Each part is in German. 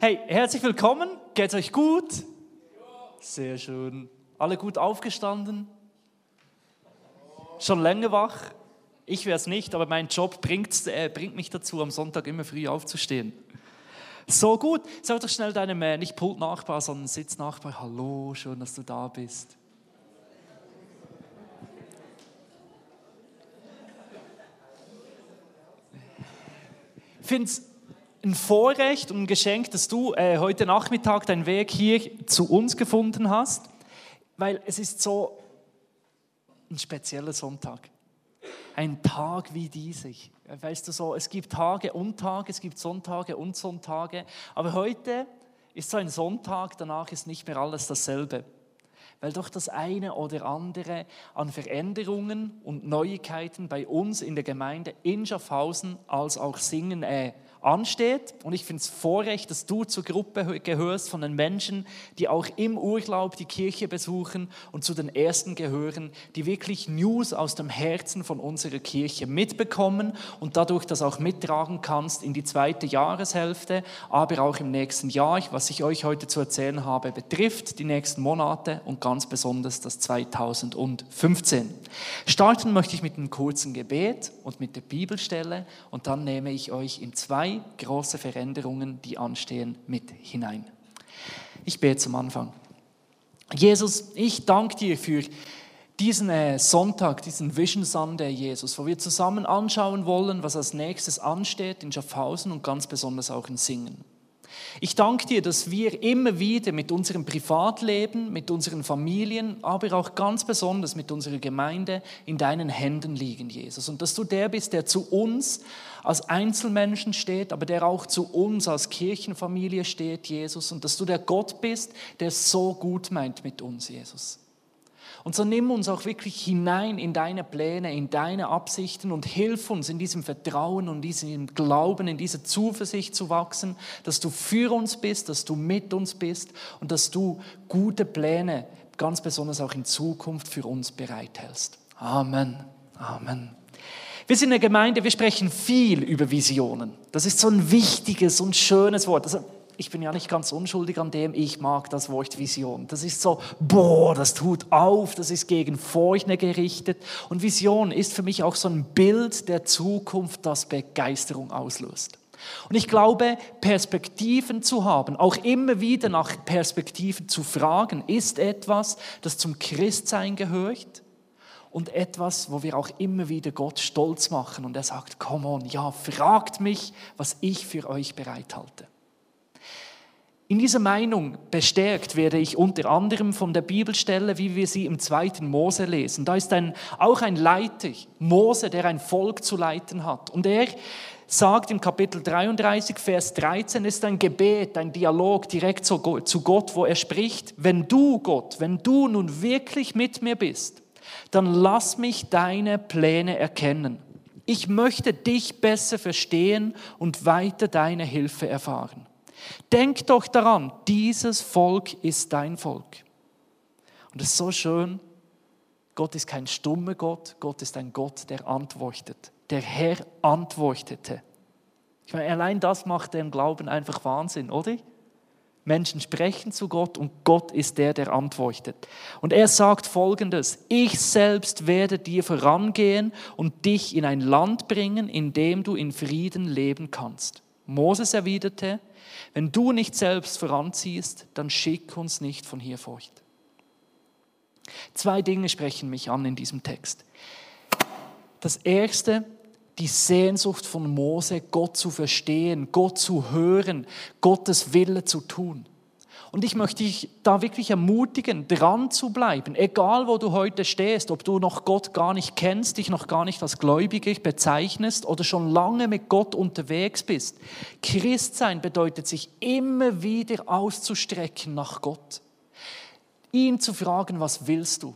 Hey, herzlich willkommen. Geht's euch gut? Sehr schön. Alle gut aufgestanden? Schon länger wach? Ich wäre es nicht, aber mein Job bringt, äh, bringt mich dazu, am Sonntag immer früh aufzustehen. So gut. Sag doch schnell deinem, äh, nicht Pultnachbar, sondern Sitznachbar, hallo, schön, dass du da bist. Ich finde es ein Vorrecht und ein Geschenk, dass du äh, heute Nachmittag deinen Weg hier zu uns gefunden hast, weil es ist so ein spezieller Sonntag. Ein Tag wie dieser. Weißt du so, es gibt Tage und Tage, es gibt Sonntage und Sonntage, aber heute ist so ein Sonntag, danach ist nicht mehr alles dasselbe weil doch das eine oder andere an Veränderungen und Neuigkeiten bei uns in der Gemeinde in Schaffhausen als auch Singen äh, ansteht. Und ich finde es Vorrecht, dass du zur Gruppe gehörst von den Menschen, die auch im Urlaub die Kirche besuchen und zu den Ersten gehören, die wirklich News aus dem Herzen von unserer Kirche mitbekommen und dadurch das auch mittragen kannst in die zweite Jahreshälfte, aber auch im nächsten Jahr, was ich euch heute zu erzählen habe, betrifft die nächsten Monate und ganz besonders das 2015. Starten möchte ich mit einem kurzen Gebet und mit der Bibelstelle und dann nehme ich euch in zwei zwei große Veränderungen, die anstehen, mit hinein. Ich bete zum Anfang. Jesus, ich danke dir für diesen äh, Sonntag, diesen Vision Sunday, Jesus, wo wir zusammen anschauen wollen, was als nächstes ansteht in Schaffhausen und ganz besonders auch in Singen. Ich danke dir, dass wir immer wieder mit unserem Privatleben, mit unseren Familien, aber auch ganz besonders mit unserer Gemeinde in deinen Händen liegen, Jesus. Und dass du der bist, der zu uns als Einzelmenschen steht, aber der auch zu uns als Kirchenfamilie steht, Jesus. Und dass du der Gott bist, der so gut meint mit uns, Jesus. Und so nimm uns auch wirklich hinein in deine Pläne, in deine Absichten und hilf uns in diesem Vertrauen und diesem Glauben, in dieser Zuversicht zu wachsen, dass du für uns bist, dass du mit uns bist und dass du gute Pläne, ganz besonders auch in Zukunft für uns bereithältst. Amen. Amen. Wir sind eine Gemeinde, wir sprechen viel über Visionen. Das ist so ein wichtiges und schönes Wort. Also ich bin ja nicht ganz unschuldig an dem, ich mag das Wort Vision. Das ist so, boah, das tut auf, das ist gegen Furcht gerichtet. Und Vision ist für mich auch so ein Bild der Zukunft, das Begeisterung auslöst. Und ich glaube, Perspektiven zu haben, auch immer wieder nach Perspektiven zu fragen, ist etwas, das zum Christsein gehört und etwas, wo wir auch immer wieder Gott stolz machen. Und er sagt, come on, ja, fragt mich, was ich für euch bereithalte. In dieser Meinung bestärkt werde ich unter anderem von der Bibelstelle, wie wir sie im zweiten Mose lesen. Da ist ein, auch ein Leiter, Mose, der ein Volk zu leiten hat. Und er sagt im Kapitel 33, Vers 13, ist ein Gebet, ein Dialog direkt zu Gott, wo er spricht, wenn du Gott, wenn du nun wirklich mit mir bist, dann lass mich deine Pläne erkennen. Ich möchte dich besser verstehen und weiter deine Hilfe erfahren. Denk doch daran, dieses Volk ist dein Volk. Und es ist so schön, Gott ist kein stummer Gott, Gott ist ein Gott, der antwortet. Der Herr antwortete. Ich meine, allein das macht den Glauben einfach Wahnsinn, oder? Menschen sprechen zu Gott und Gott ist der, der antwortet. Und er sagt folgendes, ich selbst werde dir vorangehen und dich in ein Land bringen, in dem du in Frieden leben kannst. Moses erwiderte, wenn du nicht selbst voranziehst, dann schick uns nicht von hier fort. Zwei Dinge sprechen mich an in diesem Text. Das erste, die Sehnsucht von Mose, Gott zu verstehen, Gott zu hören, Gottes Wille zu tun. Und ich möchte dich da wirklich ermutigen, dran zu bleiben, egal wo du heute stehst, ob du noch Gott gar nicht kennst, dich noch gar nicht als Gläubiger bezeichnest oder schon lange mit Gott unterwegs bist. Christsein bedeutet sich immer wieder auszustrecken nach Gott. Ihn zu fragen, was willst du?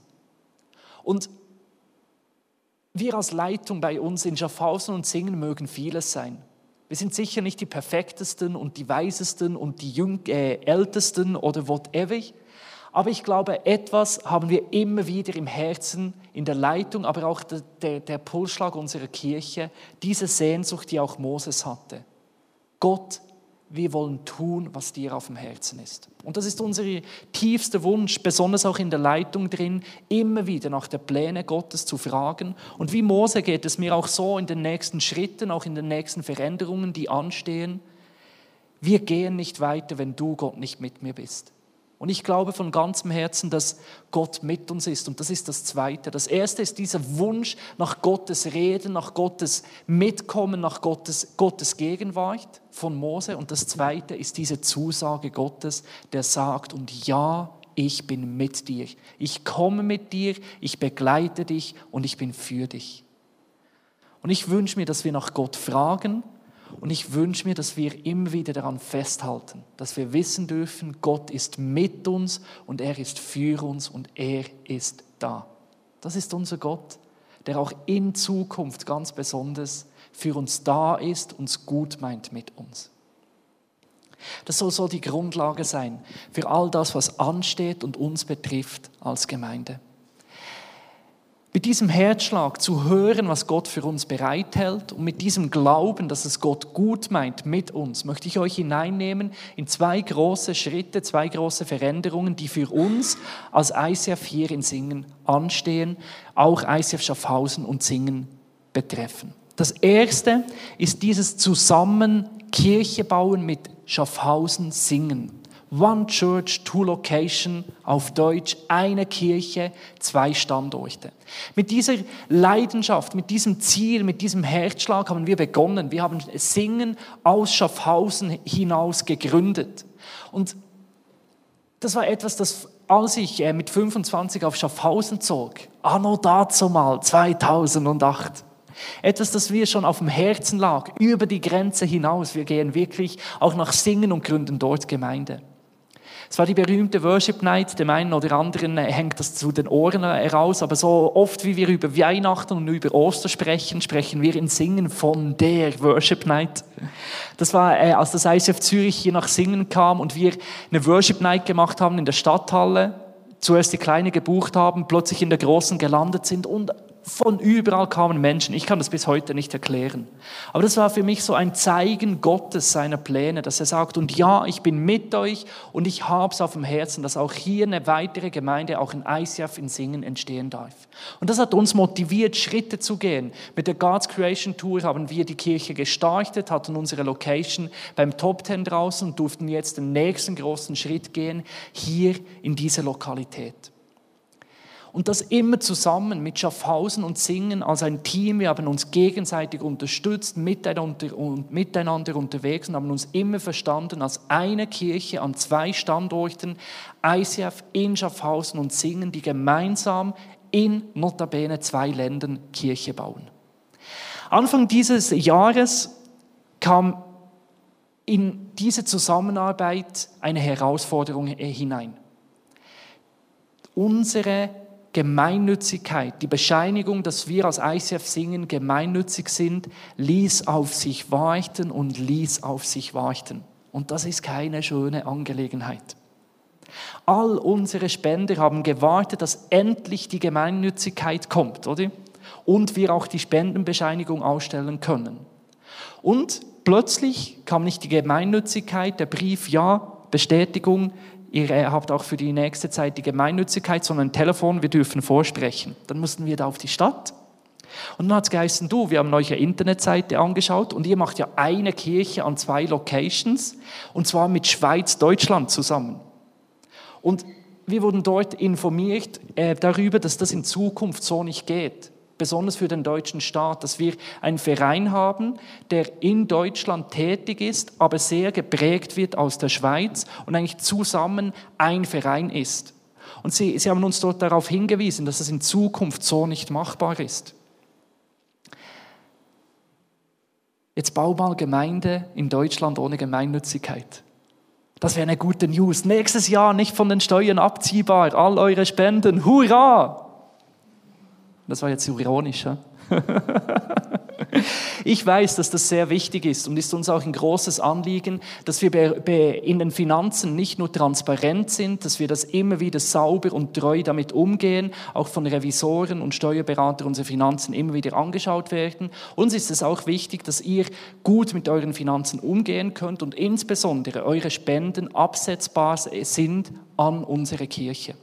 Und wir als Leitung bei uns in Schaffhausen und Singen mögen vieles sein. Wir sind sicher nicht die perfektesten und die weisesten und die jüng, äh, ältesten oder whatever. Aber ich glaube, etwas haben wir immer wieder im Herzen, in der Leitung, aber auch der, der, der Pulsschlag unserer Kirche, diese Sehnsucht, die auch Moses hatte. Gott wir wollen tun, was dir auf dem Herzen ist. Und das ist unser tiefster Wunsch, besonders auch in der Leitung drin, immer wieder nach der Pläne Gottes zu fragen. Und wie Mose geht es mir auch so in den nächsten Schritten, auch in den nächsten Veränderungen, die anstehen. Wir gehen nicht weiter, wenn du, Gott, nicht mit mir bist. Und ich glaube von ganzem Herzen, dass Gott mit uns ist. Und das ist das Zweite. Das Erste ist dieser Wunsch nach Gottes Reden, nach Gottes Mitkommen, nach Gottes, Gottes Gegenwart von Mose. Und das Zweite ist diese Zusage Gottes, der sagt, und ja, ich bin mit dir. Ich komme mit dir, ich begleite dich und ich bin für dich. Und ich wünsche mir, dass wir nach Gott fragen und ich wünsche mir, dass wir immer wieder daran festhalten, dass wir wissen dürfen, Gott ist mit uns und er ist für uns und er ist da. Das ist unser Gott, der auch in Zukunft ganz besonders für uns da ist, uns gut meint mit uns. Das soll so die Grundlage sein für all das, was ansteht und uns betrifft als Gemeinde. Mit diesem Herzschlag zu hören, was Gott für uns bereithält und mit diesem Glauben, dass es Gott gut meint mit uns, möchte ich euch hineinnehmen in zwei große Schritte, zwei große Veränderungen, die für uns als ICF hier in Singen anstehen, auch ICF Schaffhausen und Singen betreffen. Das erste ist dieses Zusammen Kirche bauen mit Schaffhausen Singen. One Church, Two Location, auf Deutsch eine Kirche, zwei Standorte. Mit dieser Leidenschaft, mit diesem Ziel, mit diesem Herzschlag haben wir begonnen. Wir haben Singen aus Schaffhausen hinaus gegründet. Und das war etwas, das als ich äh, mit 25 auf Schaffhausen zog, anno dazu mal, 2008, etwas, das wir schon auf dem Herzen lag, über die Grenze hinaus. Wir gehen wirklich auch nach Singen und gründen dort Gemeinde. Es war die berühmte Worship Night, dem einen oder anderen hängt das zu den Ohren heraus, aber so oft wie wir über Weihnachten und über Ostern sprechen, sprechen wir in Singen von der Worship Night. Das war, äh, als das ICF Zürich hier nach Singen kam und wir eine Worship Night gemacht haben in der Stadthalle, zuerst die kleine gebucht haben, plötzlich in der großen gelandet sind und von überall kamen Menschen. Ich kann das bis heute nicht erklären. Aber das war für mich so ein Zeigen Gottes seiner Pläne, dass er sagt, und ja, ich bin mit euch und ich habe es auf dem Herzen, dass auch hier eine weitere Gemeinde, auch in ICF in Singen entstehen darf. Und das hat uns motiviert, Schritte zu gehen. Mit der God's Creation Tour haben wir die Kirche gestartet, hatten unsere Location beim Top Ten draußen und durften jetzt den nächsten großen Schritt gehen, hier in diese Lokalität. Und das immer zusammen mit Schaffhausen und Singen als ein Team. Wir haben uns gegenseitig unterstützt, miteinander, und miteinander unterwegs und haben uns immer verstanden als eine Kirche an zwei Standorten, ICF in Schaffhausen und Singen, die gemeinsam in notabene zwei Ländern Kirche bauen. Anfang dieses Jahres kam in diese Zusammenarbeit eine Herausforderung hinein. Unsere Gemeinnützigkeit, die Bescheinigung, dass wir als ICF Singen gemeinnützig sind, ließ auf sich warten und ließ auf sich warten. Und das ist keine schöne Angelegenheit. All unsere Spender haben gewartet, dass endlich die Gemeinnützigkeit kommt, oder? Und wir auch die Spendenbescheinigung ausstellen können. Und plötzlich kam nicht die Gemeinnützigkeit, der Brief, ja, Bestätigung, ihr habt auch für die nächste Zeit die Gemeinnützigkeit, sondern Telefon, wir dürfen vorsprechen. Dann mussten wir da auf die Stadt. Und dann hat es geheißen, du, wir haben euch eine Internetseite angeschaut und ihr macht ja eine Kirche an zwei Locations und zwar mit Schweiz, Deutschland zusammen. Und wir wurden dort informiert äh, darüber, dass das in Zukunft so nicht geht besonders für den deutschen Staat, dass wir einen Verein haben, der in Deutschland tätig ist, aber sehr geprägt wird aus der Schweiz und eigentlich zusammen ein Verein ist. Und sie, sie haben uns dort darauf hingewiesen, dass es in Zukunft so nicht machbar ist. Jetzt bau mal Gemeinde in Deutschland ohne Gemeinnützigkeit. Das wäre eine gute News. Nächstes Jahr nicht von den Steuern abziehbar. All eure Spenden. Hurra! Das war jetzt ironisch. Ja? Ich weiß, dass das sehr wichtig ist und ist uns auch ein großes Anliegen, dass wir in den Finanzen nicht nur transparent sind, dass wir das immer wieder sauber und treu damit umgehen, auch von Revisoren und Steuerberatern unsere Finanzen immer wieder angeschaut werden. Uns ist es auch wichtig, dass ihr gut mit euren Finanzen umgehen könnt und insbesondere eure Spenden absetzbar sind an unsere Kirche.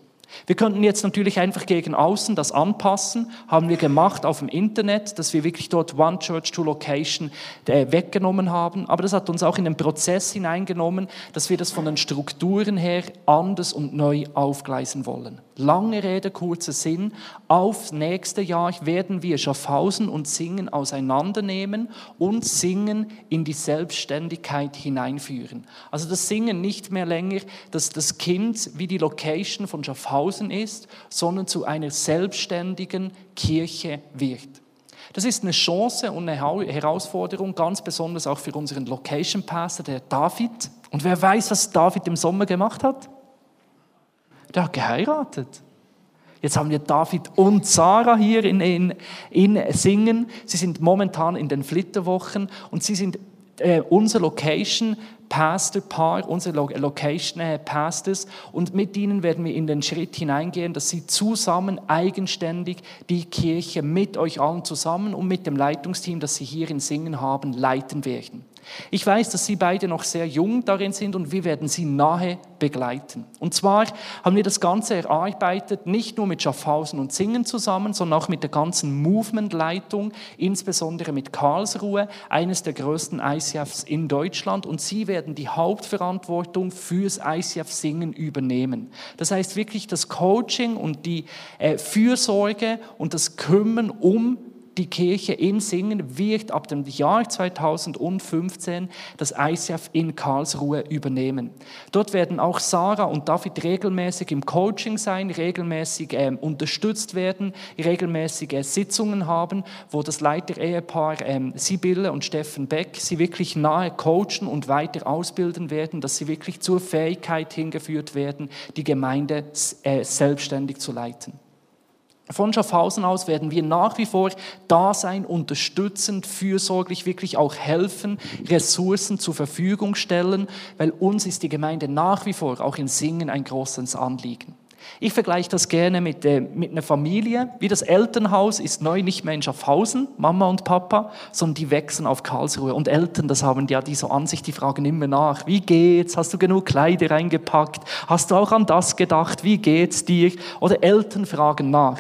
Wir könnten jetzt natürlich einfach gegen außen das anpassen, haben wir gemacht auf dem Internet, dass wir wirklich dort One Church, Two Location äh, weggenommen haben. Aber das hat uns auch in den Prozess hineingenommen, dass wir das von den Strukturen her anders und neu aufgleisen wollen. Lange Rede, kurzer Sinn. Auf nächste Jahr werden wir Schaffhausen und Singen auseinandernehmen und Singen in die Selbstständigkeit hineinführen. Also das Singen nicht mehr länger, dass das Kind wie die Location von Schaffhausen ist, sondern zu einer selbstständigen Kirche wird. Das ist eine Chance und eine Herausforderung, ganz besonders auch für unseren Location Pastor, der David. Und wer weiß, was David im Sommer gemacht hat? Der hat geheiratet. Jetzt haben wir David und Sarah hier in, in, in Singen. Sie sind momentan in den Flitterwochen und sie sind äh, unser Location Pastor Paar, unsere Location äh, Pastors und mit ihnen werden wir in den Schritt hineingehen, dass sie zusammen eigenständig die Kirche mit euch allen zusammen und mit dem Leitungsteam, das sie hier in Singen haben, leiten werden. Ich weiß, dass Sie beide noch sehr jung darin sind und wir werden Sie nahe begleiten. Und zwar haben wir das Ganze erarbeitet, nicht nur mit Schaffhausen und Singen zusammen, sondern auch mit der ganzen Movement-Leitung, insbesondere mit Karlsruhe, eines der größten ICFs in Deutschland. Und Sie werden die Hauptverantwortung fürs ICF Singen übernehmen. Das heißt wirklich das Coaching und die äh, Fürsorge und das Kümmern um die Kirche in Singen wird ab dem Jahr 2015 das ICF in Karlsruhe übernehmen. Dort werden auch Sarah und David regelmäßig im Coaching sein, regelmäßig äh, unterstützt werden, regelmäßige Sitzungen haben, wo das Leiter-Ehepaar äh, Sibylle und Steffen Beck sie wirklich nahe coachen und weiter ausbilden werden, dass sie wirklich zur Fähigkeit hingeführt werden, die Gemeinde äh, selbstständig zu leiten. Von Schaffhausen aus werden wir nach wie vor da sein, unterstützend, fürsorglich, wirklich auch helfen, Ressourcen zur Verfügung stellen, weil uns ist die Gemeinde nach wie vor auch in Singen ein großes Anliegen. Ich vergleiche das gerne mit, äh, mit einer Familie. Wie das Elternhaus ist neu nicht mehr in Schaffhausen, Mama und Papa, sondern die wechseln auf Karlsruhe. Und Eltern, das haben ja diese Ansicht, die fragen immer nach. Wie geht's? Hast du genug Kleider reingepackt? Hast du auch an das gedacht? Wie geht's dir? Oder Eltern fragen nach.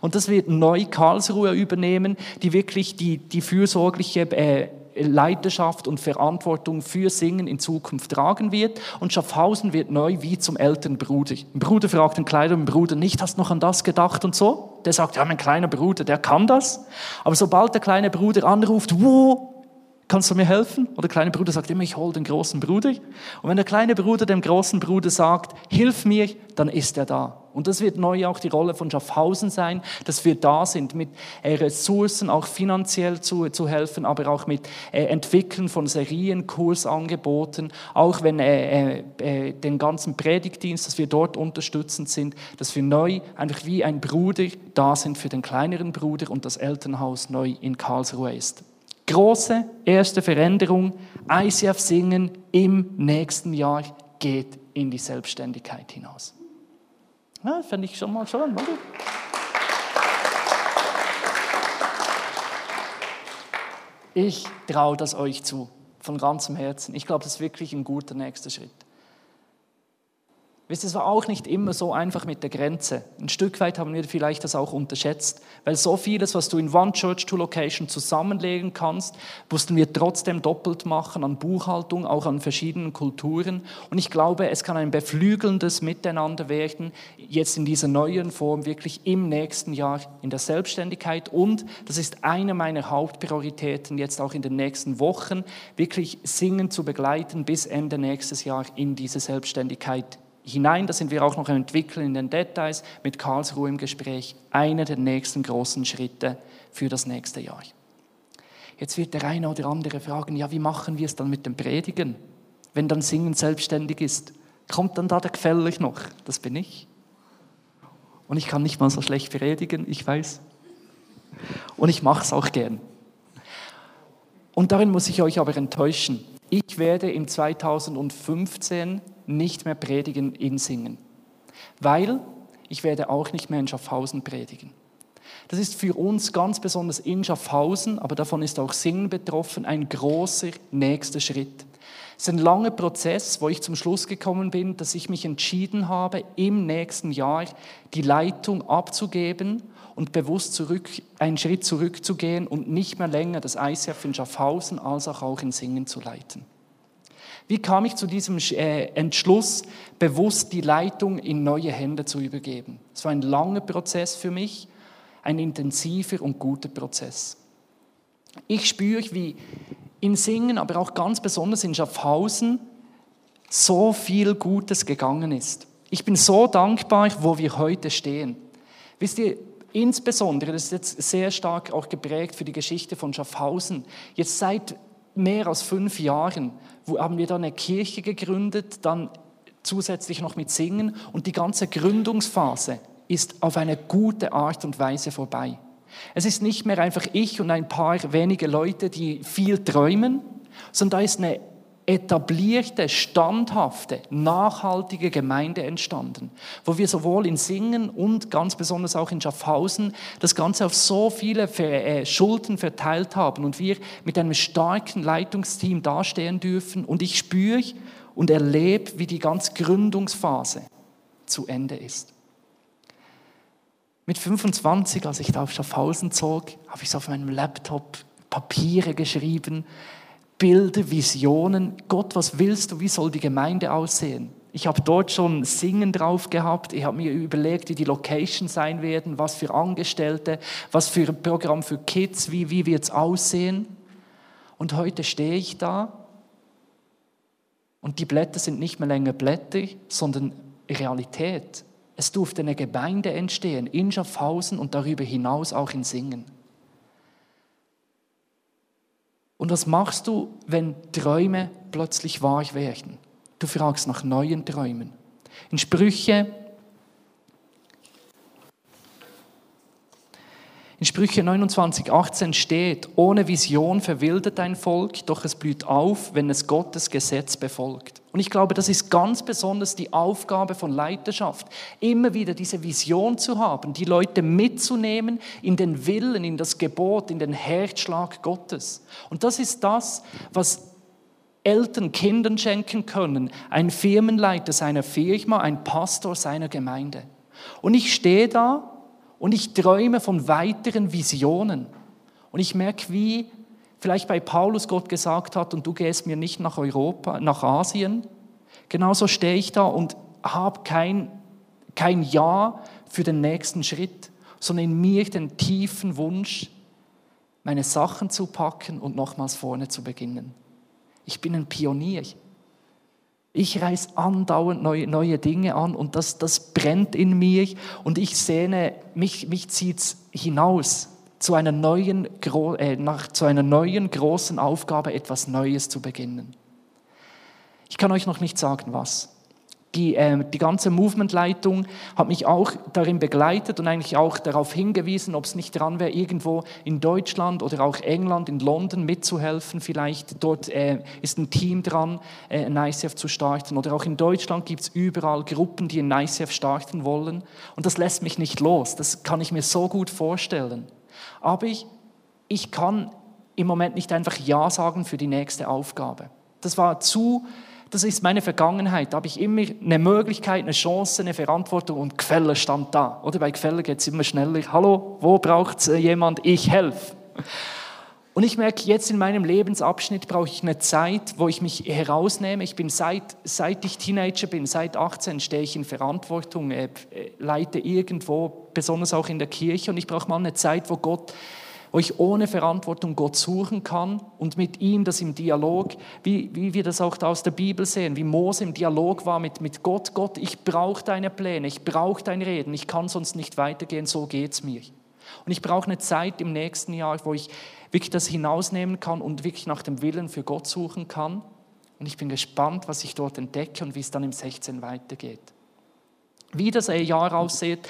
Und das wird neu Karlsruhe übernehmen, die wirklich die, die fürsorgliche äh, Leidenschaft und Verantwortung für Singen in Zukunft tragen wird. Und Schaffhausen wird neu wie zum älteren Bruder. Ein Bruder fragt den kleineren Bruder nicht, hast du noch an das gedacht und so? Der sagt, ja, mein kleiner Bruder, der kann das. Aber sobald der kleine Bruder anruft, wo kannst du mir helfen? Oder der kleine Bruder sagt immer, ich hole den großen Bruder. Und wenn der kleine Bruder dem großen Bruder sagt, hilf mir, dann ist er da. Und das wird neu auch die Rolle von Schaffhausen sein, dass wir da sind, mit äh, Ressourcen auch finanziell zu, zu helfen, aber auch mit äh, Entwickeln von Serien, Kursangeboten, auch wenn äh, äh, äh, den ganzen Predigtdienst, dass wir dort unterstützend sind, dass wir neu einfach wie ein Bruder da sind für den kleineren Bruder und das Elternhaus neu in Karlsruhe ist. Große erste Veränderung, ICF Singen im nächsten Jahr geht in die Selbstständigkeit hinaus. Ja, fände ich schon mal schön, oder? Ich traue das euch zu, von ganzem Herzen. Ich glaube, das ist wirklich ein guter nächster Schritt. Wisst es war auch nicht immer so einfach mit der Grenze. Ein Stück weit haben wir vielleicht das auch unterschätzt, weil so vieles, was du in One Church, Two Location zusammenlegen kannst, mussten wir trotzdem doppelt machen an Buchhaltung, auch an verschiedenen Kulturen. Und ich glaube, es kann ein beflügelndes Miteinander werden, jetzt in dieser neuen Form, wirklich im nächsten Jahr in der Selbstständigkeit. Und das ist eine meiner Hauptprioritäten, jetzt auch in den nächsten Wochen, wirklich Singen zu begleiten bis Ende nächstes Jahr in diese Selbstständigkeit hinein. Da sind wir auch noch Entwickeln in den Details mit Karlsruhe im Gespräch. Einer der nächsten großen Schritte für das nächste Jahr. Jetzt wird der eine oder andere fragen, ja, wie machen wir es dann mit dem Predigen, wenn dann Singen selbstständig ist? Kommt dann da der Gefäller noch? Das bin ich. Und ich kann nicht mal so schlecht predigen, ich weiß. Und ich mache es auch gern. Und darin muss ich euch aber enttäuschen. Ich werde im 2015 nicht mehr predigen in Singen, weil ich werde auch nicht mehr in Schaffhausen predigen. Das ist für uns ganz besonders in Schaffhausen, aber davon ist auch Singen betroffen, ein großer nächster Schritt. Es ist ein langer Prozess, wo ich zum Schluss gekommen bin, dass ich mich entschieden habe, im nächsten Jahr die Leitung abzugeben und bewusst zurück, einen Schritt zurückzugehen und nicht mehr länger das ICF in Schaffhausen als auch in Singen zu leiten. Wie kam ich zu diesem äh, Entschluss, bewusst die Leitung in neue Hände zu übergeben? Es war ein langer Prozess für mich, ein intensiver und guter Prozess. Ich spüre, wie in Singen, aber auch ganz besonders in Schaffhausen so viel Gutes gegangen ist. Ich bin so dankbar, wo wir heute stehen. Wisst ihr, insbesondere, das ist jetzt sehr stark auch geprägt für die Geschichte von Schaffhausen, jetzt seit mehr als fünf Jahren haben wir da eine Kirche gegründet, dann zusätzlich noch mit Singen und die ganze Gründungsphase ist auf eine gute Art und Weise vorbei. Es ist nicht mehr einfach ich und ein paar wenige Leute, die viel träumen, sondern da ist eine etablierte, standhafte, nachhaltige Gemeinde entstanden, wo wir sowohl in Singen und ganz besonders auch in Schaffhausen das Ganze auf so viele äh, Schulden verteilt haben und wir mit einem starken Leitungsteam dastehen dürfen und ich spüre und erlebe, wie die ganze Gründungsphase zu Ende ist. Mit 25, als ich da auf Schaffhausen zog, habe ich so auf meinem Laptop Papiere geschrieben, Bilder, Visionen. Gott, was willst du? Wie soll die Gemeinde aussehen? Ich habe dort schon Singen drauf gehabt. Ich habe mir überlegt, wie die Location sein werden, was für Angestellte, was für ein Programm für Kids, wie, wie wird es aussehen. Und heute stehe ich da und die Blätter sind nicht mehr länger Blätter, sondern Realität. Es durfte eine Gemeinde entstehen in Schaffhausen und darüber hinaus auch in Singen. Und was machst du, wenn Träume plötzlich wahr werden? Du fragst nach neuen Träumen. In Sprüche In Sprüche 29, 18 steht, ohne Vision verwildert ein Volk, doch es blüht auf, wenn es Gottes Gesetz befolgt. Und ich glaube, das ist ganz besonders die Aufgabe von Leiterschaft, immer wieder diese Vision zu haben, die Leute mitzunehmen in den Willen, in das Gebot, in den Herzschlag Gottes. Und das ist das, was Eltern Kindern schenken können, ein Firmenleiter seiner Firma, ein Pastor seiner Gemeinde. Und ich stehe da und ich träume von weiteren Visionen. Und ich merke, wie vielleicht bei Paulus Gott gesagt hat, und du gehst mir nicht nach Europa, nach Asien. Genauso stehe ich da und habe kein, kein Ja für den nächsten Schritt, sondern in mir den tiefen Wunsch, meine Sachen zu packen und nochmals vorne zu beginnen. Ich bin ein Pionier. Ich reiß andauernd neue, neue Dinge an und das, das brennt in mir und ich sehne, mich, mich zieht hinaus zu einer, neuen, äh, nach, zu einer neuen großen Aufgabe, etwas Neues zu beginnen. Ich kann euch noch nicht sagen, was die, äh, die ganze Movement-Leitung hat mich auch darin begleitet und eigentlich auch darauf hingewiesen, ob es nicht dran wäre, irgendwo in Deutschland oder auch England, in London mitzuhelfen. Vielleicht dort äh, ist ein Team dran, äh, ein ICF zu starten. Oder auch in Deutschland gibt es überall Gruppen, die ein ICF starten wollen. Und das lässt mich nicht los. Das kann ich mir so gut vorstellen. Aber ich, ich kann im Moment nicht einfach Ja sagen für die nächste Aufgabe. Das war zu das ist meine Vergangenheit. Da habe ich immer eine Möglichkeit, eine Chance, eine Verantwortung und Gefälle stand da. Oder bei Gefälle geht es immer schneller. Hallo, wo braucht äh, jemand? Ich helfe. Und ich merke, jetzt in meinem Lebensabschnitt brauche ich eine Zeit, wo ich mich herausnehme. Ich bin seit, seit ich Teenager bin, seit 18 stehe ich in Verantwortung, äh, leite irgendwo, besonders auch in der Kirche. Und ich brauche mal eine Zeit, wo Gott wo ich ohne Verantwortung Gott suchen kann und mit ihm das im Dialog, wie, wie wir das auch da aus der Bibel sehen, wie Mose im Dialog war mit, mit Gott, Gott, ich brauche deine Pläne, ich brauche dein Reden, ich kann sonst nicht weitergehen, so geht es mir. Und ich brauche eine Zeit im nächsten Jahr, wo ich wirklich das hinausnehmen kann und wirklich nach dem Willen für Gott suchen kann. Und ich bin gespannt, was ich dort entdecke und wie es dann im 16 weitergeht. Wie das Jahr aussieht,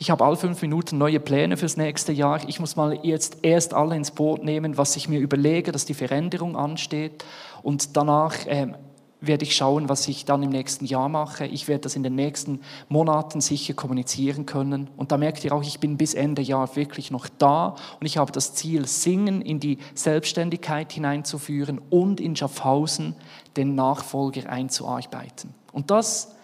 ich habe alle fünf Minuten neue Pläne fürs nächste Jahr. Ich muss mal jetzt erst alle ins Boot nehmen, was ich mir überlege, dass die Veränderung ansteht. Und danach ähm, werde ich schauen, was ich dann im nächsten Jahr mache. Ich werde das in den nächsten Monaten sicher kommunizieren können. Und da merkt ihr auch, ich bin bis Ende Jahr wirklich noch da und ich habe das Ziel, Singen in die Selbstständigkeit hineinzuführen und in Schaffhausen den Nachfolger einzuarbeiten. Und das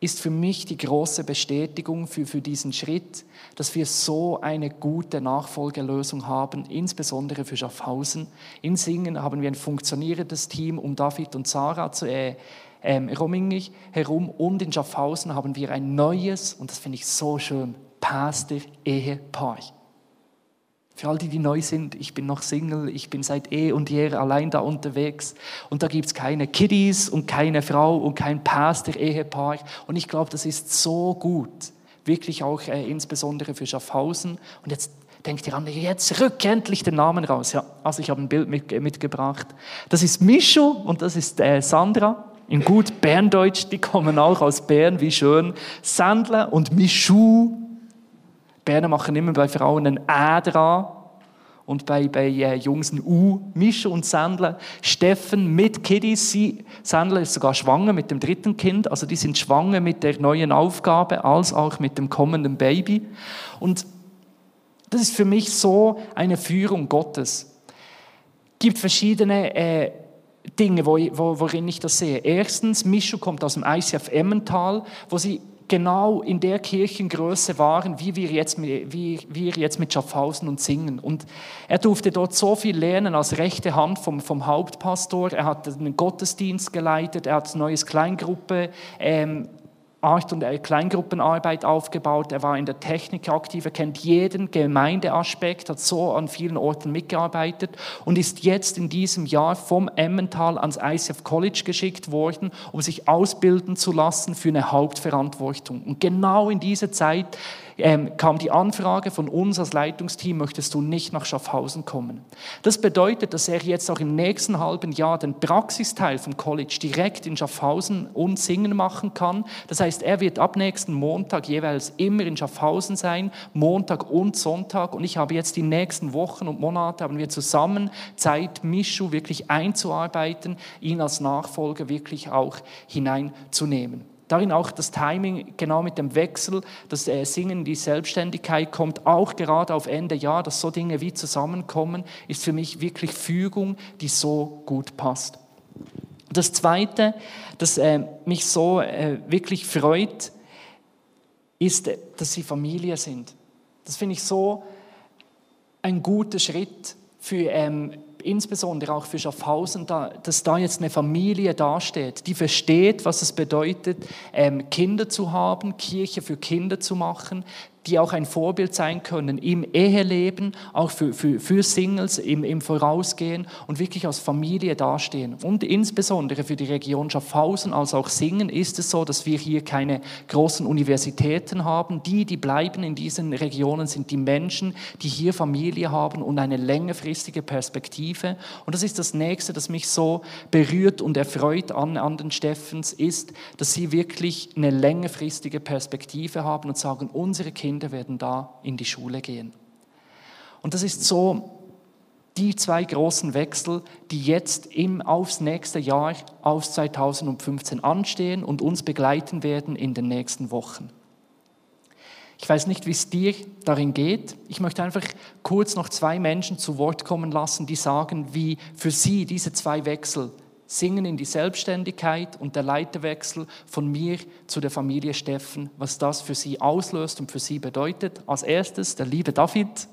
ist für mich die große Bestätigung für, für diesen Schritt, dass wir so eine gute Nachfolgelösung haben, insbesondere für Schaffhausen. In Singen haben wir ein funktionierendes Team um David und Sarah zu äh, ähm, Romingich herum und in Schaffhausen haben wir ein neues, und das finde ich so schön, Pastor-Ehepaar. Für all die, die neu sind, ich bin noch Single, ich bin seit eh und je allein da unterwegs. Und da gibt es keine Kiddies und keine Frau und kein Pastor-Ehepaar. Und ich glaube, das ist so gut, wirklich auch äh, insbesondere für Schaffhausen. Und jetzt denkt ihr an, jetzt rück endlich den Namen raus. Ja, also ich habe ein Bild mit, mitgebracht. Das ist Mischu und das ist äh, Sandra. In gut Berndeutsch, die kommen auch aus Bern, wie schön. Sandler und Mischu Berner machen immer bei Frauen ein Ä dran und bei, bei äh, Jungs ein U. Mischa und Sandler, Steffen mit Kiddies. Sie, Sandler ist sogar schwanger mit dem dritten Kind, also die sind schwanger mit der neuen Aufgabe als auch mit dem kommenden Baby. Und das ist für mich so eine Führung Gottes. Es gibt verschiedene äh, Dinge, wo, wo, worin ich das sehe. Erstens, Mischu kommt aus dem ICF Emmental, wo sie genau in der Kirchengröße waren, wie wir jetzt, wie wir jetzt mit Schaffhausen und Singen. Und er durfte dort so viel lernen als rechte Hand vom, vom Hauptpastor. Er hat einen Gottesdienst geleitet, er hat eine neue Kleingruppe ähm, Art und Kleingruppenarbeit aufgebaut, er war in der Technik aktiv, er kennt jeden Gemeindeaspekt, hat so an vielen Orten mitgearbeitet und ist jetzt in diesem Jahr vom Emmental ans ICF College geschickt worden, um sich ausbilden zu lassen für eine Hauptverantwortung. Und genau in dieser Zeit ähm, kam die Anfrage von uns als Leitungsteam, möchtest du nicht nach Schaffhausen kommen? Das bedeutet, dass er jetzt auch im nächsten halben Jahr den Praxisteil vom College direkt in Schaffhausen und Singen machen kann. Das heißt, er wird ab nächsten Montag jeweils immer in Schaffhausen sein, Montag und Sonntag. Und ich habe jetzt die nächsten Wochen und Monate, haben wir zusammen Zeit, Mischu wirklich einzuarbeiten, ihn als Nachfolger wirklich auch hineinzunehmen. Darin auch das Timing, genau mit dem Wechsel, das äh, Singen, die Selbstständigkeit kommt, auch gerade auf Ende Jahr, dass so Dinge wie zusammenkommen, ist für mich wirklich Fügung, die so gut passt. Das Zweite, das äh, mich so äh, wirklich freut, ist, dass sie Familie sind. Das finde ich so ein guter Schritt für ähm, insbesondere auch für Schaffhausen, dass da jetzt eine Familie dasteht, die versteht, was es bedeutet, ähm, Kinder zu haben, Kirche für Kinder zu machen, die auch ein Vorbild sein können im Eheleben, auch für, für, für Singles im, im Vorausgehen und wirklich als Familie dastehen. Und insbesondere für die Region Schaffhausen als auch Singen ist es so, dass wir hier keine großen Universitäten haben. Die, die bleiben in diesen Regionen, sind die Menschen, die hier Familie haben und eine längerfristige Perspektive. Und das ist das Nächste, das mich so berührt und erfreut an, an den Steffens, ist, dass sie wirklich eine längerfristige Perspektive haben und sagen, unsere Kinder Kinder werden da in die Schule gehen. Und das ist so die zwei großen Wechsel, die jetzt im, aufs nächste Jahr, aufs 2015 anstehen und uns begleiten werden in den nächsten Wochen. Ich weiß nicht, wie es dir darin geht. Ich möchte einfach kurz noch zwei Menschen zu Wort kommen lassen, die sagen, wie für sie diese zwei Wechsel Singen in die Selbstständigkeit und der Leiterwechsel von mir zu der Familie Steffen, was das für sie auslöst und für sie bedeutet. Als erstes der liebe David,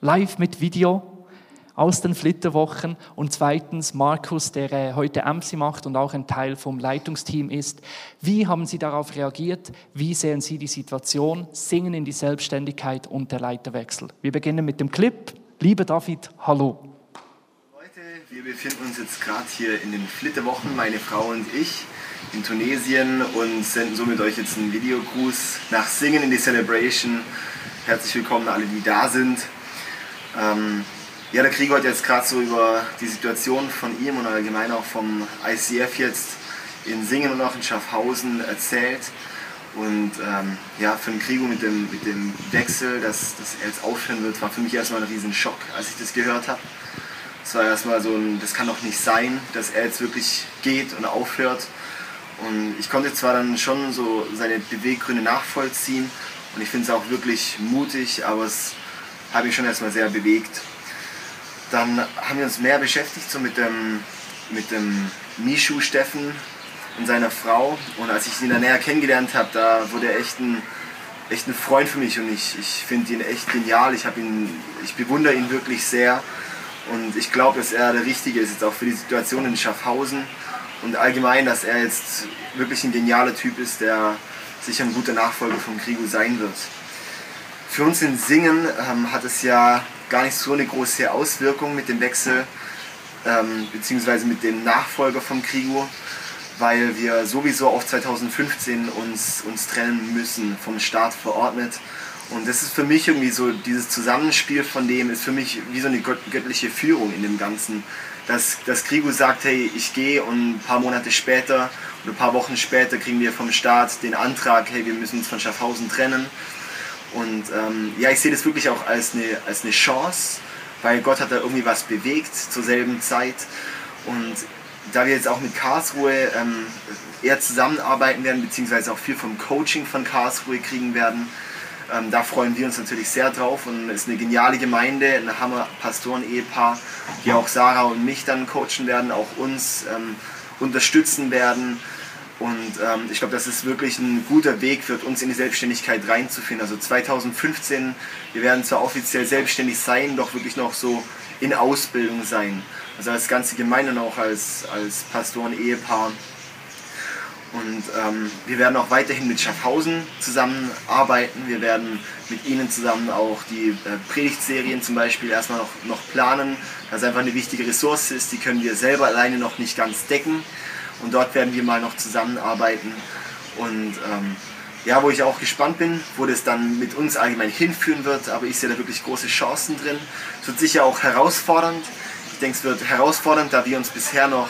live mit Video aus den Flitterwochen und zweitens Markus, der äh, heute MC macht und auch ein Teil vom Leitungsteam ist. Wie haben Sie darauf reagiert? Wie sehen Sie die Situation? Singen in die Selbstständigkeit und der Leiterwechsel. Wir beginnen mit dem Clip. Lieber David, hallo. Wir befinden uns jetzt gerade hier in den Flitterwochen, meine Frau und ich, in Tunesien und senden somit euch jetzt einen Videogruß nach Singen in die Celebration. Herzlich willkommen alle, die da sind. Ähm, ja, der Gregor hat jetzt gerade so über die Situation von ihm und allgemein auch vom ICF jetzt in Singen und auch in Schaffhausen erzählt. Und ähm, ja, für den Krigo mit dem, mit dem Wechsel, dass, dass er jetzt aufhören wird, war für mich erstmal ein riesen Schock, als ich das gehört habe. Es war erstmal so ein, das kann doch nicht sein, dass er jetzt wirklich geht und aufhört. Und ich konnte zwar dann schon so seine Beweggründe nachvollziehen und ich finde es auch wirklich mutig, aber es hat mich schon erstmal sehr bewegt. Dann haben wir uns mehr beschäftigt so mit dem, mit dem Mishu Steffen und seiner Frau. Und als ich ihn dann näher kennengelernt habe, da wurde er echt ein, echt ein Freund für mich und ich, ich finde ihn echt genial. Ich, ihn, ich bewundere ihn wirklich sehr und ich glaube, dass er der Richtige ist, jetzt auch für die Situation in Schaffhausen und allgemein, dass er jetzt wirklich ein genialer Typ ist, der sicher ein guter Nachfolger von Krigo sein wird. Für uns in Singen ähm, hat es ja gar nicht so eine große Auswirkung mit dem Wechsel, ähm, beziehungsweise mit dem Nachfolger von Krigo weil wir sowieso auch 2015 uns, uns trennen müssen, vom Staat verordnet. Und das ist für mich irgendwie so, dieses Zusammenspiel von dem ist für mich wie so eine göttliche Führung in dem Ganzen. Dass, dass Krigo sagt, hey, ich gehe und ein paar Monate später oder ein paar Wochen später kriegen wir vom Staat den Antrag, hey, wir müssen uns von Schaffhausen trennen. Und ähm, ja, ich sehe das wirklich auch als eine, als eine Chance, weil Gott hat da irgendwie was bewegt zur selben Zeit. Und da wir jetzt auch mit Karlsruhe ähm, eher zusammenarbeiten werden, beziehungsweise auch viel vom Coaching von Karlsruhe kriegen werden, ähm, da freuen wir uns natürlich sehr drauf und es ist eine geniale Gemeinde, ein Hammer-Pastoren-Ehepaar, die auch Sarah und mich dann coachen werden, auch uns ähm, unterstützen werden. Und ähm, ich glaube, das ist wirklich ein guter Weg für uns in die Selbstständigkeit reinzufinden. Also 2015, wir werden zwar offiziell selbstständig sein, doch wirklich noch so in Ausbildung sein also als ganze Gemeinde und auch als, als Pastoren-Ehepaar. Und ähm, wir werden auch weiterhin mit Schaffhausen zusammenarbeiten. Wir werden mit ihnen zusammen auch die äh, Predigtserien zum Beispiel erstmal noch, noch planen, das einfach eine wichtige Ressource ist. Die können wir selber alleine noch nicht ganz decken. Und dort werden wir mal noch zusammenarbeiten. Und ähm, ja, wo ich auch gespannt bin, wo das dann mit uns allgemein hinführen wird. Aber ich sehe da wirklich große Chancen drin. Es wird sicher auch herausfordernd. Ich denke, es wird herausfordernd, da wir uns bisher noch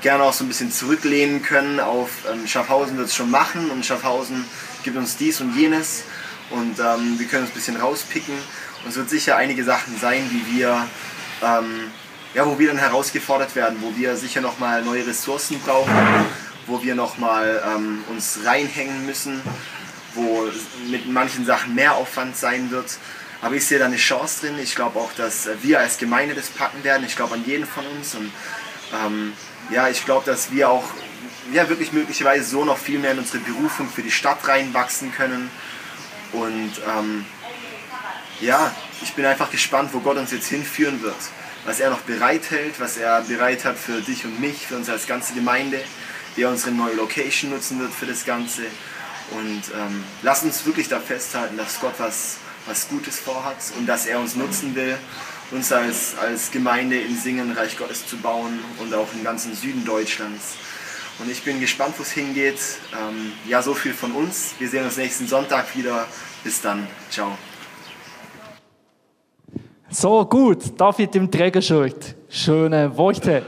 gerne auch so ein bisschen zurücklehnen können auf ähm, Schaffhausen wird es schon machen und Schaffhausen gibt uns dies und jenes und ähm, wir können uns ein bisschen rauspicken und es wird sicher einige Sachen sein, die wir, ähm, ja, wo wir dann herausgefordert werden, wo wir sicher nochmal neue Ressourcen brauchen, wo wir nochmal ähm, uns reinhängen müssen, wo mit manchen Sachen mehr Aufwand sein wird aber ich sehe da eine Chance drin. Ich glaube auch, dass wir als Gemeinde das packen werden. Ich glaube an jeden von uns. Und ähm, ja, ich glaube, dass wir auch ja, wirklich möglicherweise so noch viel mehr in unsere Berufung für die Stadt reinwachsen können. Und ähm, ja, ich bin einfach gespannt, wo Gott uns jetzt hinführen wird. Was er noch bereithält, was er bereit hat für dich und mich, für uns als ganze Gemeinde, wie er unsere neue Location nutzen wird für das Ganze. Und ähm, lass uns wirklich da festhalten, dass Gott was was Gutes vorhat und dass er uns nutzen will, uns als, als Gemeinde in Singen Reich Gottes zu bauen und auch im ganzen Süden Deutschlands. Und ich bin gespannt, wo es hingeht. Ähm, ja, so viel von uns. Wir sehen uns nächsten Sonntag wieder. Bis dann. Ciao. So gut, David im Trägershirt. Schöne Worte.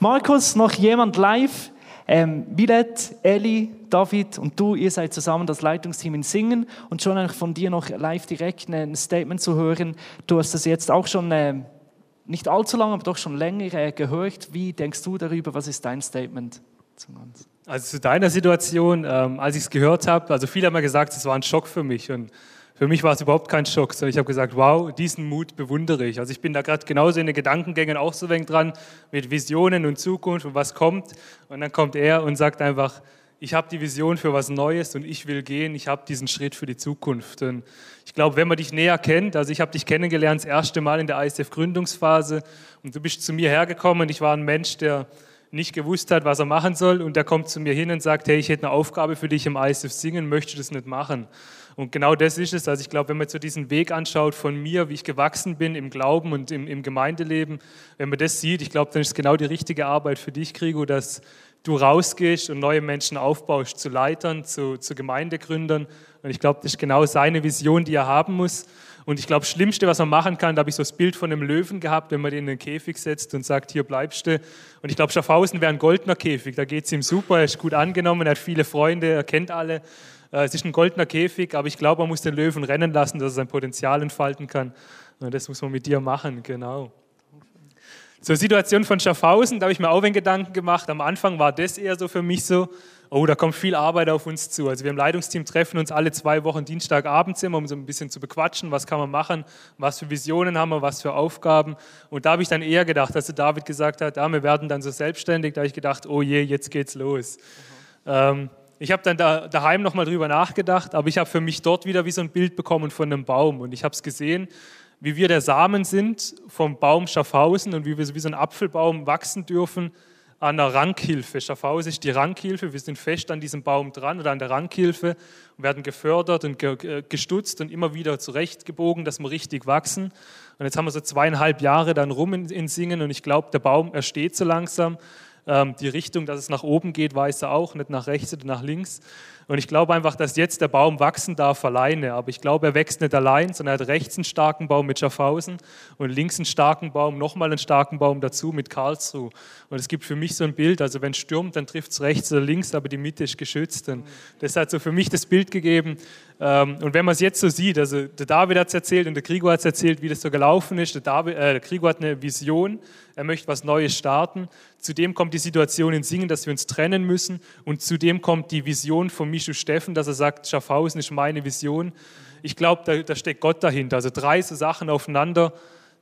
Markus, noch jemand live? Ähm, Milet, Eli, David und du, ihr seid zusammen das Leitungsteam in Singen und schon von dir noch live direkt ein Statement zu hören. Du hast das jetzt auch schon äh, nicht allzu lange, aber doch schon länger äh, gehört. Wie denkst du darüber? Was ist dein Statement zum Ganzen? Also zu deiner Situation, ähm, als ich es gehört habe, also viele haben mir gesagt, es war ein Schock für mich und für mich war es überhaupt kein Schock, sondern ich habe gesagt, wow, diesen Mut bewundere ich. Also ich bin da gerade genauso in den Gedankengängen auch so wenig dran mit Visionen und Zukunft und was kommt. Und dann kommt er und sagt einfach, ich habe die Vision für was Neues und ich will gehen, ich habe diesen Schritt für die Zukunft. Und ich glaube, wenn man dich näher kennt, also ich habe dich kennengelernt das erste Mal in der ISF-Gründungsphase und du bist zu mir hergekommen und ich war ein Mensch, der nicht gewusst hat, was er machen soll und der kommt zu mir hin und sagt, hey, ich hätte eine Aufgabe für dich im ISF singen, möchte das nicht machen? Und genau das ist es. Also ich glaube, wenn man so diesen Weg anschaut von mir, wie ich gewachsen bin im Glauben und im, im Gemeindeleben, wenn man das sieht, ich glaube, dann ist es genau die richtige Arbeit für dich, Krigo, dass du rausgehst und neue Menschen aufbaust, zu Leitern, zu, zu Gemeindegründern. Und ich glaube, das ist genau seine Vision, die er haben muss. Und ich glaube, das Schlimmste, was man machen kann, da habe ich so das Bild von einem Löwen gehabt, wenn man den in den Käfig setzt und sagt, hier bleibst du. Und ich glaube, Schaffhausen wäre ein goldener Käfig. Da geht es ihm super, er ist gut angenommen, er hat viele Freunde, er kennt alle. Äh, es ist ein goldener Käfig, aber ich glaube, man muss den Löwen rennen lassen, dass er sein Potenzial entfalten kann. Und das muss man mit dir machen, genau. Zur Situation von Schaffhausen, da habe ich mir auch einen Gedanken gemacht. Am Anfang war das eher so für mich so, oh, da kommt viel Arbeit auf uns zu. Also wir im Leitungsteam treffen uns alle zwei Wochen Dienstagabends immer, um so ein bisschen zu bequatschen, was kann man machen, was für Visionen haben wir, was für Aufgaben. Und da habe ich dann eher gedacht, dass David gesagt hat, ja, wir werden dann so selbstständig, da habe ich gedacht, oh je, jetzt geht's los. Mhm. Ähm, ich habe dann da, daheim nochmal drüber nachgedacht, aber ich habe für mich dort wieder wie so ein Bild bekommen von einem Baum und ich habe es gesehen, wie wir der Samen sind vom Baum Schaffhausen und wie wir wie so ein Apfelbaum wachsen dürfen an der Rankhilfe. Schaffhausen ist die Rankhilfe. Wir sind fest an diesem Baum dran oder an der Rankhilfe und werden gefördert und gestutzt und immer wieder zurechtgebogen, dass wir richtig wachsen. Und jetzt haben wir so zweieinhalb Jahre dann rum in, in Singen und ich glaube, der Baum, er steht so langsam. Ähm, die Richtung, dass es nach oben geht, weiß er auch, nicht nach rechts oder nach links. Und ich glaube einfach, dass jetzt der Baum wachsen darf alleine. Aber ich glaube, er wächst nicht allein, sondern er hat rechts einen starken Baum mit Schaffhausen und links einen starken Baum, nochmal einen starken Baum dazu mit Karlsruhe. Und es gibt für mich so ein Bild, also wenn es stürmt, dann trifft es rechts oder links, aber die Mitte ist geschützt. Und das hat so für mich das Bild gegeben. Ähm, und wenn man es jetzt so sieht, also der David hat es erzählt und der Gregor hat es erzählt, wie das so gelaufen ist. Der, David, äh, der Gregor hat eine Vision, er möchte was Neues starten. Zudem kommt die Situation in Singen, dass wir uns trennen müssen. Und zudem kommt die Vision von Michu Steffen, dass er sagt, Schaffhausen ist meine Vision. Ich glaube, da, da, steckt Gott dahinter. Also drei so Sachen aufeinander,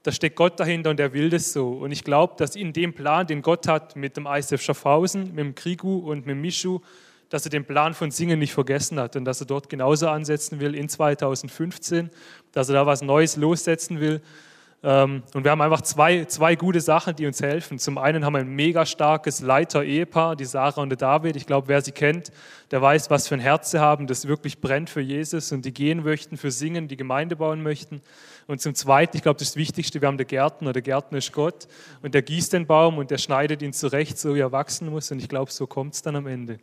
da steckt Gott dahinter und er will das so. Und ich glaube, dass in dem Plan, den Gott hat mit dem ISF Schaffhausen, mit dem Krigu und mit dem Mischu, dass er den Plan von Singen nicht vergessen hat und dass er dort genauso ansetzen will in 2015, dass er da was Neues lossetzen will. Ähm, und wir haben einfach zwei, zwei gute Sachen, die uns helfen. Zum einen haben wir ein mega starkes Leiter-Ehepaar, die Sarah und der David. Ich glaube, wer sie kennt, der weiß, was für ein Herz sie haben, das wirklich brennt für Jesus und die gehen möchten, für Singen, die Gemeinde bauen möchten. Und zum Zweiten, ich glaube, das Wichtigste, wir haben den Gärtner, der Gärtner ist Gott und der gießt den Baum und der schneidet ihn zurecht, so wie er wachsen muss. Und ich glaube, so kommt es dann am Ende.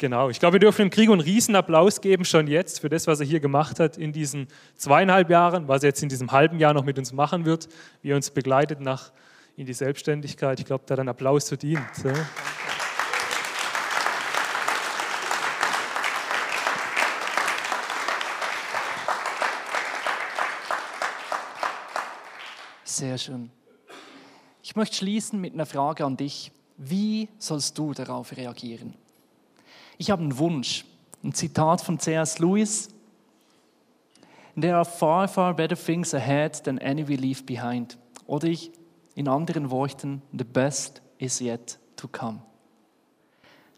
Genau, ich glaube, wir dürfen dem Krieg einen riesen Applaus geben, schon jetzt, für das, was er hier gemacht hat in diesen zweieinhalb Jahren, was er jetzt in diesem halben Jahr noch mit uns machen wird, wie er uns begleitet nach in die Selbstständigkeit. Ich glaube, da hat einen Applaus verdient. Ja. Sehr schön. Ich möchte schließen mit einer Frage an dich. Wie sollst du darauf reagieren? Ich habe einen Wunsch. Ein Zitat von C.S. Lewis. There are far, far better things ahead than any we leave behind. Oder ich, in anderen Worten, the best is yet to come.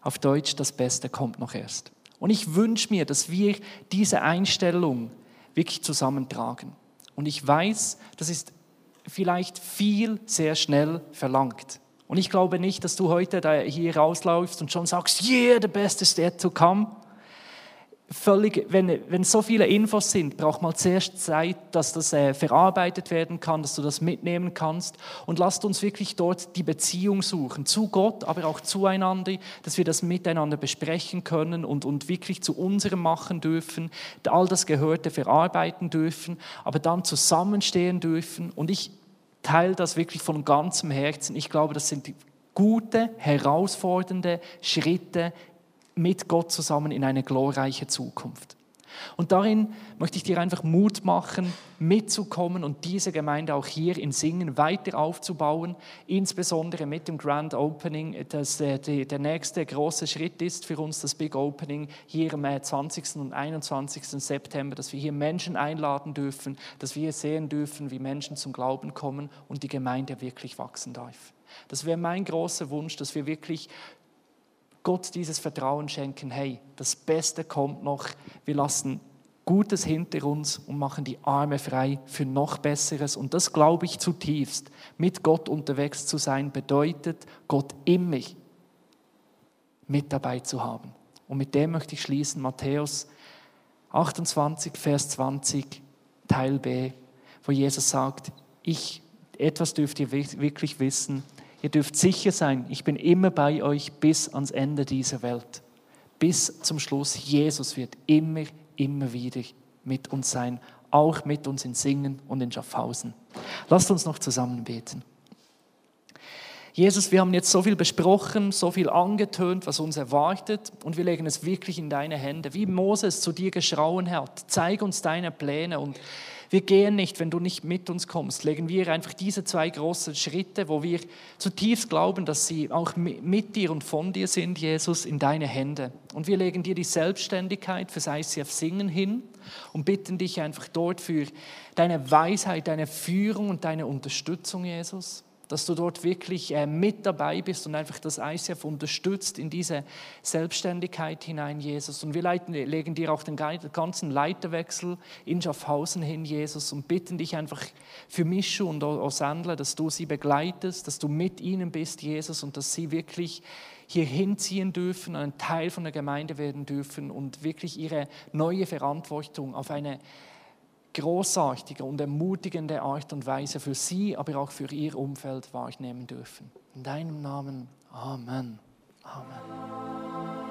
Auf Deutsch, das Beste kommt noch erst. Und ich wünsche mir, dass wir diese Einstellung wirklich zusammentragen. Und ich weiß, das ist vielleicht viel sehr schnell verlangt. Und ich glaube nicht, dass du heute hier rausläufst und schon sagst, yeah, the best is yet to come. Völlig, wenn, wenn so viele Infos sind, braucht man zuerst Zeit, dass das äh, verarbeitet werden kann, dass du das mitnehmen kannst. Und lasst uns wirklich dort die Beziehung suchen, zu Gott, aber auch zueinander, dass wir das miteinander besprechen können und, und wirklich zu unserem machen dürfen, all das Gehörte verarbeiten dürfen, aber dann zusammenstehen dürfen. Und ich teile das wirklich von ganzem Herzen. Ich glaube, das sind gute, herausfordernde Schritte mit Gott zusammen in eine glorreiche Zukunft. Und darin möchte ich dir einfach Mut machen, mitzukommen und diese Gemeinde auch hier in Singen weiter aufzubauen, insbesondere mit dem Grand Opening, das äh, der nächste große Schritt ist für uns, das Big Opening hier am 20. und 21. September, dass wir hier Menschen einladen dürfen, dass wir sehen dürfen, wie Menschen zum Glauben kommen und die Gemeinde wirklich wachsen darf. Das wäre mein großer Wunsch, dass wir wirklich Gott dieses Vertrauen schenken, hey, das Beste kommt noch, wir lassen Gutes hinter uns und machen die Arme frei für noch Besseres. Und das glaube ich zutiefst. Mit Gott unterwegs zu sein bedeutet, Gott immer mit dabei zu haben. Und mit dem möchte ich schließen, Matthäus 28, Vers 20, Teil B, wo Jesus sagt, ich, etwas dürft ihr wirklich wissen, Ihr dürft sicher sein, ich bin immer bei euch bis ans Ende dieser Welt. Bis zum Schluss. Jesus wird immer, immer wieder mit uns sein, auch mit uns in Singen und in Schaffhausen. Lasst uns noch zusammen beten. Jesus, wir haben jetzt so viel besprochen, so viel angetönt, was uns erwartet und wir legen es wirklich in deine Hände. Wie Moses zu dir geschrauen hat, zeig uns deine Pläne und wir gehen nicht, wenn du nicht mit uns kommst. Legen wir einfach diese zwei großen Schritte, wo wir zutiefst glauben, dass sie auch mit dir und von dir sind, Jesus, in deine Hände. Und wir legen dir die Selbstständigkeit fürs ICF Singen hin und bitten dich einfach dort für deine Weisheit, deine Führung und deine Unterstützung, Jesus dass du dort wirklich äh, mit dabei bist und einfach das ICF unterstützt in diese Selbstständigkeit hinein, Jesus. Und wir leiten, legen dir auch den ganzen Leiterwechsel in Schaffhausen hin, Jesus, und bitten dich einfach für Mischu und Osandler, dass du sie begleitest, dass du mit ihnen bist, Jesus, und dass sie wirklich hier hinziehen dürfen, ein Teil von der Gemeinde werden dürfen und wirklich ihre neue Verantwortung auf eine großartige und ermutigende Art und Weise für sie, aber auch für ihr Umfeld wahrnehmen dürfen. In deinem Namen. Amen. Amen.